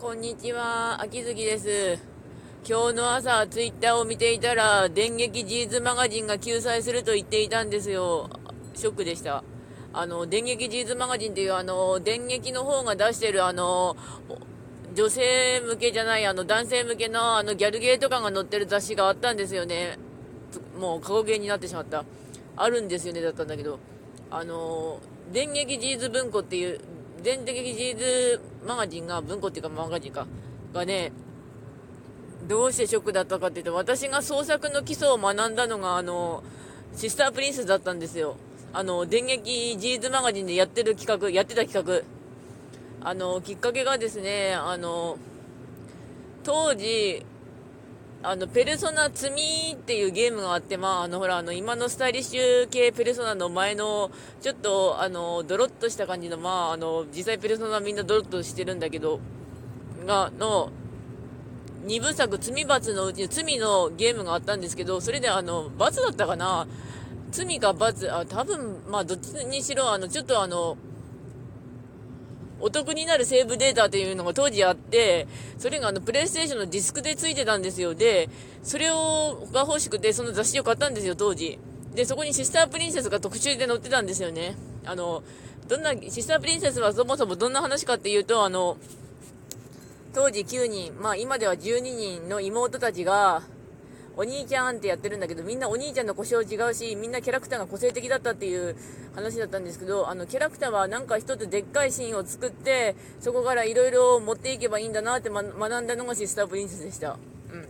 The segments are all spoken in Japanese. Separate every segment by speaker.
Speaker 1: こんにちは、秋月です。今日の朝、ツイッターを見ていたら、電撃ジーズマガジンが救済すると言っていたんですよ。ショックでした。あの、電撃ジーズマガジンっていう、あの、電撃の方が出してる、あの、女性向けじゃない、あの、男性向けの、あの、ギャルゲーとかが載ってる雑誌があったんですよね。もう、過去形になってしまった。あるんですよね、だったんだけど。あの、電撃ジーズ文庫っていう、電撃ジーズマガジンが、文庫っていうかマガジンか、がね、どうしてショックだったかっていうと、私が創作の基礎を学んだのが、あの、シスタープリンセスだったんですよ。あの、電撃ジーズマガジンでやってる企画、やってた企画。あの、きっかけがですね、あの、当時、あの、ペルソナ積みっていうゲームがあって、まあ、あの、ほら、あの、今のスタイリッシュ系ペルソナの前の、ちょっと、あの、ドロッとした感じの、まあ、あの、実際ペルソナみんなドロッとしてるんだけど、が、の、二部作、罪罰のうち、罪のゲームがあったんですけど、それであの、罰だったかな。罪か罰、あ、多分、まあ、どっちにしろ、あの、ちょっとあの、お得になるセーブデータっていうのが当時あって、それがあの、プレイステーションのディスクで付いてたんですよ。で、それを、が欲しくて、その雑誌を買ったんですよ、当時。で、そこにシスタープリンセスが特集で載ってたんですよね。あの、どんな、シスタープリンセスはそもそもどんな話かっていうと、あの、当時9人、まあ今では12人の妹たちが、お兄ちゃんってやってるんだけど、みんなお兄ちゃんの故障違うし、みんなキャラクターが個性的だったっていう話だったんですけど、あの、キャラクターはなんか一つでっかいシーンを作って、そこからいろいろ持っていけばいいんだなって、ま、学んだのがシスタープリンセスでした。うん。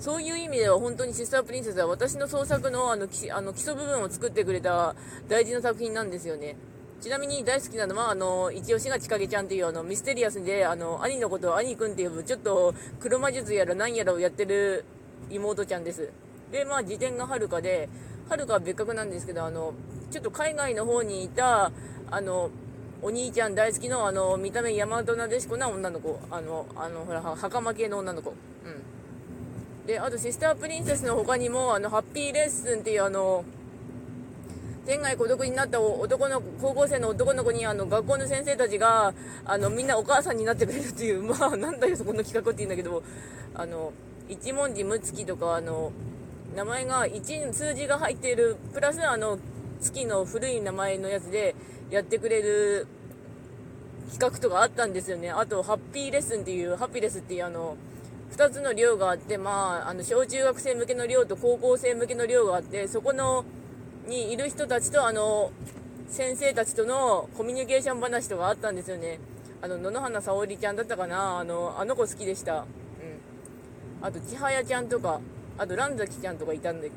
Speaker 1: そういう意味では本当にシスタープリンセスは私の創作のあの、きあの基礎部分を作ってくれた大事な作品なんですよね。ちなみに大好きなのは、あの、一押しがちかげちゃんっていう、あの、ミステリアスで、あの、兄のことを兄くんっていう、ちょっと、黒魔術やら何やらをやってる妹ちゃんです。で、まあ、辞典がはるかで、はるかは別格なんですけど、あの、ちょっと海外の方にいた、あの、お兄ちゃん大好きの、あの、見た目大和なでしこな女の子。あの、あの、ほら、袴系の女の子。うん。で、あと、シスタープリンセスの他にも、あの、ハッピーレッスンっていう、あの、天涯孤独になった男の高校生の男の子にあの学校の先生たちがあのみんなお母さんになってくれるっていう まあなんだよそこの企画って言うんだけどあの一文字無月とかあの名前が1数字が入っているプラスあの月の古い名前のやつでやってくれる企画とかあったんですよね。あとハッピーレッスンっていうハッピーレスっていうあの2つの寮があってまああの小中学生向けの寮と高校生向けの寮があってそこのにいる人たちとあの先生たちとのコミュニケーション話とかあったんですよね。あの野々花沙織ちゃんだったかな。あのあの子好きでした。あと千早ちゃんとかあと蘭崎ちゃんとかいたんで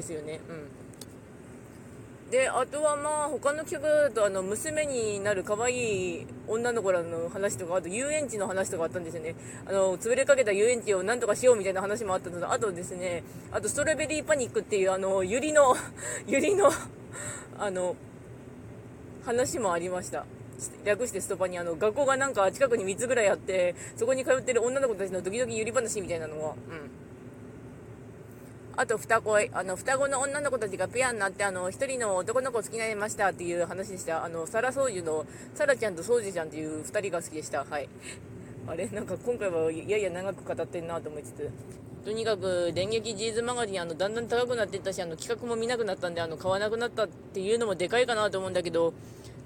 Speaker 1: すよね。うん。であとはまあ他の企画だとあの娘になる可愛い女の子らの話とかあと遊園地の話とかあったんですよね。あの潰れかけた遊園地をなんとかしようみたいな話もあったのとあとですねあとストロベリーパニックっていうあのユリのユリのあの話もありました。略してストパにあの学校がなんか近くに3つぐらいあってそこに通ってる女の子たちの時々ゆり話みたいなのがうん。あと双恋あの双子の女の子たちがペアになってあの一人の男の子を好きになりましたっていう話でしたあのサラソウジュのサラちゃんとソウジュちゃんっていう2人が好きでした。はい。あれ？なんか今回はやや長く語ってんなと思いつつ。とにかく電撃ジーズマガジンあのだんだん高くなっていったしあの企画も見なくなったんであの買わなくなったっていうのもでかいかなと思うんだけど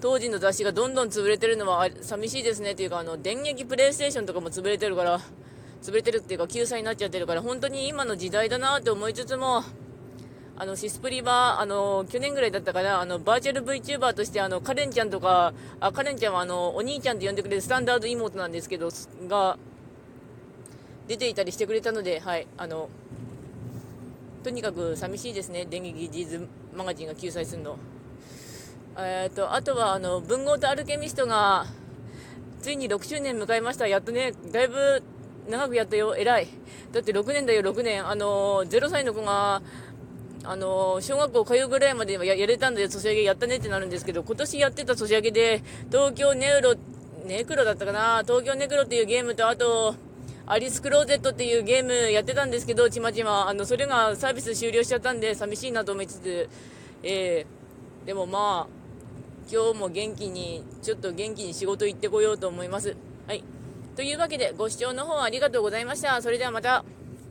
Speaker 1: 当時の雑誌がどんどん潰れてるのは寂しいですねっていうかあの電撃プレイステーションとかも潰れてるから潰れてるっていうか救済になっちゃってるから本当に今の時代だなって思いつつもあのシスプリはあの去年ぐらいだったかなあのバーチャル VTuber としてあのカレンちゃんとかあカレンちゃんはあのお兄ちゃんって呼んでくれるスタンダード妹なんですけどが出ていたりしてくれたのではいあのとにかく寂しいですね電撃ジーズマガジンが救済するの。えー、とあとはあの文豪とアルケミストがついに6周年迎えましたやっとねだいぶ長くやったよ、偉い。だって6年だよ、6年。あの、0歳の子が、あの、小学校通うぐらいまでややれたんで、年上げやったねってなるんですけど、今年やってた年上げで、東京ネウロ、ネクロだったかな東京ネクロっていうゲームと、あと、アリスクローゼットっていうゲームやってたんですけど、ちまちま。あの、それがサービス終了しちゃったんで、寂しいなと思いつつ、えー、でもまあ、今日も元気に、ちょっと元気に仕事行ってこようと思います。はい。というわけで、ご視聴の方ありがとうございました。それではまた。